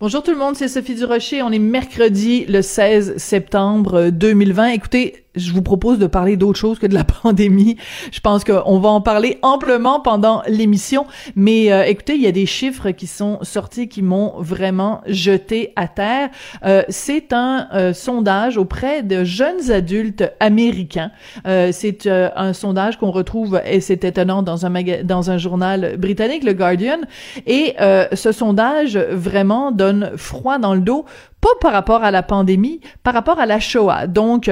Bonjour tout le monde, c'est Sophie Durocher. On est mercredi le 16 septembre 2020. Écoutez, je vous propose de parler d'autre chose que de la pandémie. Je pense qu'on va en parler amplement pendant l'émission. Mais euh, écoutez, il y a des chiffres qui sont sortis qui m'ont vraiment jeté à terre. Euh, c'est un euh, sondage auprès de jeunes adultes américains. c'est un sondage qu'on retrouve, et c'est étonnant, dans un, journal britannique, le Guardian. Et ce sondage vraiment donne froid dans le dos pas par rapport à la pandémie, par rapport à la Shoah. Donc,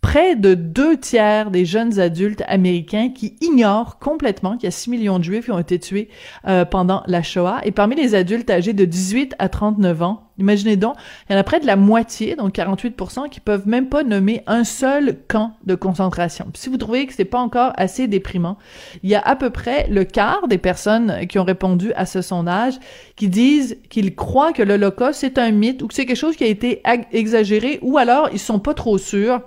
près de deux tiers des jeunes adultes américains qui ignorent complètement qu'il y a 6 millions de juifs qui ont été tués euh, pendant la Shoah. Et parmi les adultes âgés de 18 à 39 ans, Imaginez donc, il y en a près de la moitié, donc 48%, qui peuvent même pas nommer un seul camp de concentration. si vous trouvez que c'est pas encore assez déprimant, il y a à peu près le quart des personnes qui ont répondu à ce sondage qui disent qu'ils croient que l'Holocauste c'est un mythe ou que c'est quelque chose qui a été exagéré ou alors ils sont pas trop sûrs.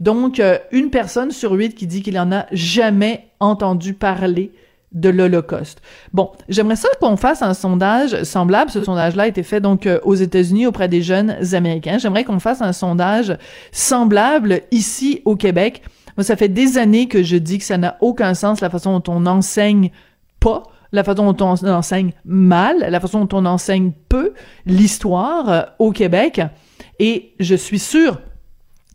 Donc, euh, une personne sur huit qui dit qu'il en a jamais entendu parler de l'Holocauste. Bon, j'aimerais ça qu'on fasse un sondage semblable. Ce sondage-là a été fait donc euh, aux États-Unis auprès des jeunes Américains. J'aimerais qu'on fasse un sondage semblable ici au Québec. Moi, ça fait des années que je dis que ça n'a aucun sens la façon dont on enseigne pas la façon dont on enseigne mal, la façon dont on enseigne peu l'histoire euh, au Québec. Et je suis sûre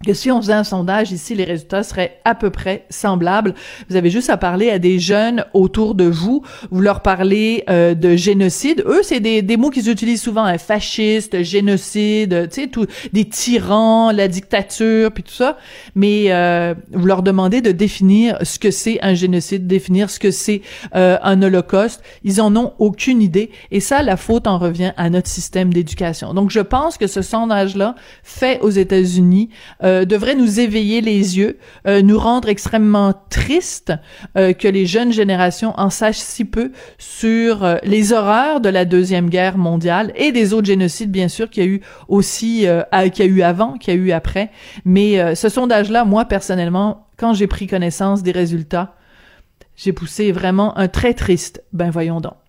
que si on faisait un sondage ici, les résultats seraient à peu près semblables. Vous avez juste à parler à des jeunes autour de vous, vous leur parlez euh, de génocide. Eux, c'est des, des mots qu'ils utilisent souvent, hein, fasciste, génocide, tu sais, tout, des tyrans, la dictature, puis tout ça. Mais euh, vous leur demandez de définir ce que c'est un génocide, définir ce que c'est euh, un holocauste. Ils en ont aucune idée. Et ça, la faute en revient à notre système d'éducation. Donc, je pense que ce sondage-là, fait aux États-Unis, euh, devrait nous éveiller les yeux, euh, nous rendre extrêmement tristes euh, que les jeunes générations en sachent si peu sur les horreurs de la deuxième guerre mondiale et des autres génocides bien sûr qu'il y a eu aussi qu'il y a eu avant, qu'il y a eu après. Mais ce sondage-là, moi personnellement, quand j'ai pris connaissance des résultats, j'ai poussé vraiment un très triste. Ben voyons donc.